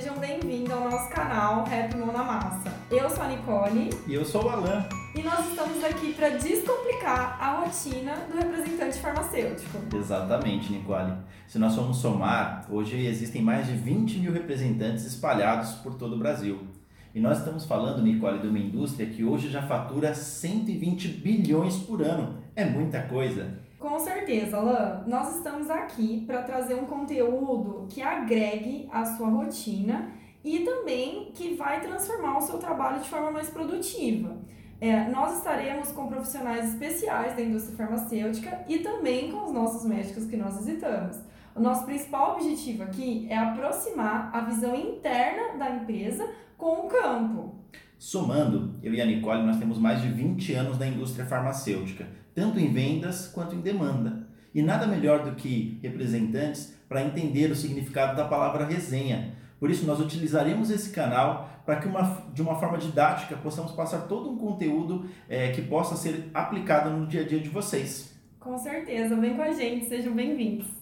Sejam bem-vindos ao nosso canal Rap Mão na Massa. Eu sou a Nicole. E eu sou o Alan. E nós estamos aqui para descomplicar a rotina do representante farmacêutico. Exatamente, Nicole. Se nós formos somar, hoje existem mais de 20 mil representantes espalhados por todo o Brasil. E nós estamos falando, Nicole, de uma indústria que hoje já fatura 120 bilhões por ano. É muita coisa. Com certeza, Alan. Nós estamos aqui para trazer um conteúdo que agregue a sua rotina e também que vai transformar o seu trabalho de forma mais produtiva. É, nós estaremos com profissionais especiais da indústria farmacêutica e também com os nossos médicos que nós visitamos. O nosso principal objetivo aqui é aproximar a visão interna da empresa com o campo. Somando, eu e a Nicole, nós temos mais de 20 anos na indústria farmacêutica, tanto em vendas quanto em demanda. E nada melhor do que representantes para entender o significado da palavra resenha. Por isso, nós utilizaremos esse canal para que, uma, de uma forma didática, possamos passar todo um conteúdo é, que possa ser aplicado no dia a dia de vocês. Com certeza, vem com a gente, sejam bem-vindos.